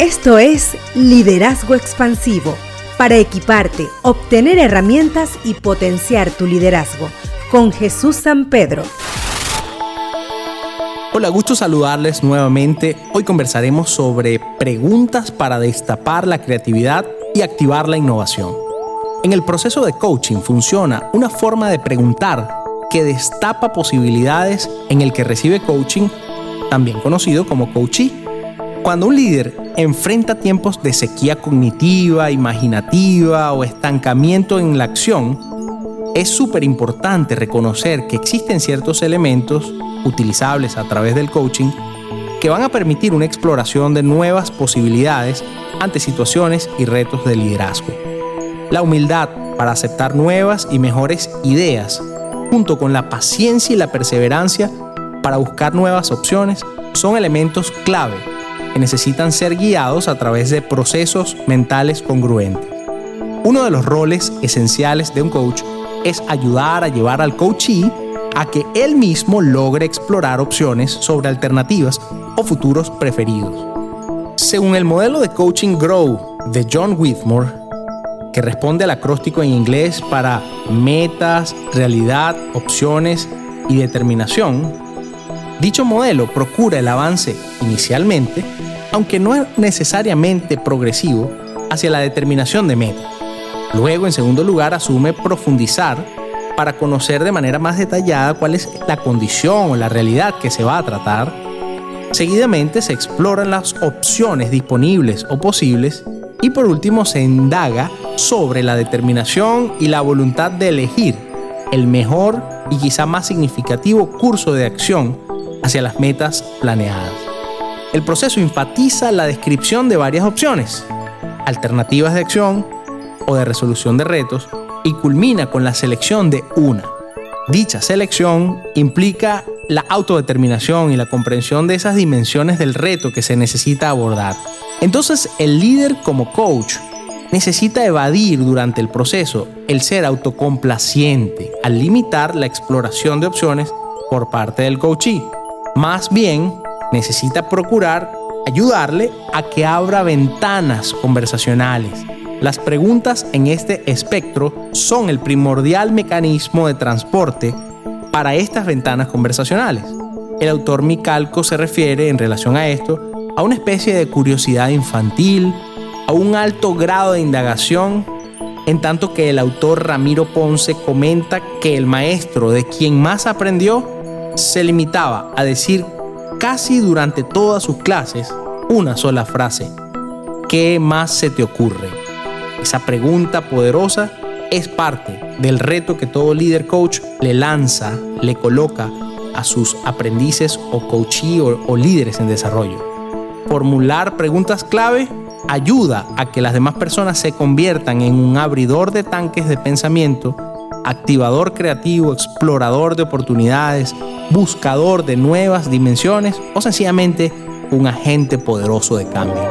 Esto es Liderazgo Expansivo, para equiparte, obtener herramientas y potenciar tu liderazgo, con Jesús San Pedro. Hola, gusto saludarles nuevamente. Hoy conversaremos sobre preguntas para destapar la creatividad y activar la innovación. En el proceso de coaching funciona una forma de preguntar que destapa posibilidades en el que recibe coaching, también conocido como coachee. Cuando un líder enfrenta tiempos de sequía cognitiva, imaginativa o estancamiento en la acción, es súper importante reconocer que existen ciertos elementos utilizables a través del coaching que van a permitir una exploración de nuevas posibilidades ante situaciones y retos de liderazgo. La humildad para aceptar nuevas y mejores ideas, junto con la paciencia y la perseverancia para buscar nuevas opciones, son elementos clave que necesitan ser guiados a través de procesos mentales congruentes. Uno de los roles esenciales de un coach es ayudar a llevar al coachee a que él mismo logre explorar opciones sobre alternativas o futuros preferidos. Según el modelo de coaching Grow de John Whitmore, que responde al acróstico en inglés para metas, realidad, opciones y determinación, dicho modelo procura el avance inicialmente, aunque no es necesariamente progresivo, hacia la determinación de metas. Luego, en segundo lugar, asume profundizar para conocer de manera más detallada cuál es la condición o la realidad que se va a tratar. Seguidamente se exploran las opciones disponibles o posibles y por último se indaga sobre la determinación y la voluntad de elegir el mejor y quizá más significativo curso de acción hacia las metas planeadas. El proceso enfatiza la descripción de varias opciones, alternativas de acción o de resolución de retos y culmina con la selección de una. Dicha selección implica la autodeterminación y la comprensión de esas dimensiones del reto que se necesita abordar. Entonces el líder como coach necesita evadir durante el proceso el ser autocomplaciente al limitar la exploración de opciones por parte del coachee. Más bien, necesita procurar ayudarle a que abra ventanas conversacionales. Las preguntas en este espectro son el primordial mecanismo de transporte para estas ventanas conversacionales. El autor Micalco se refiere en relación a esto a una especie de curiosidad infantil, a un alto grado de indagación, en tanto que el autor Ramiro Ponce comenta que el maestro de quien más aprendió se limitaba a decir casi durante todas sus clases una sola frase. ¿Qué más se te ocurre? Esa pregunta poderosa es parte del reto que todo líder coach le lanza, le coloca a sus aprendices o coachee o, líderes en desarrollo formular preguntas clave ayuda a que las demás personas se conviertan en un abridor de tanques de pensamiento, activador creativo, explorador de oportunidades, buscador de nuevas dimensiones o sencillamente un agente poderoso de cambio.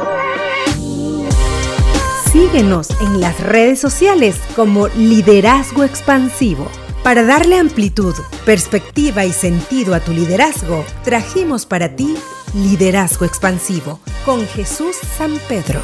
Síguenos en las redes sociales como Liderazgo Expansivo. Para darle amplitud, perspectiva y sentido a tu liderazgo, trajimos para ti Liderazgo Expansivo con Jesús San Pedro.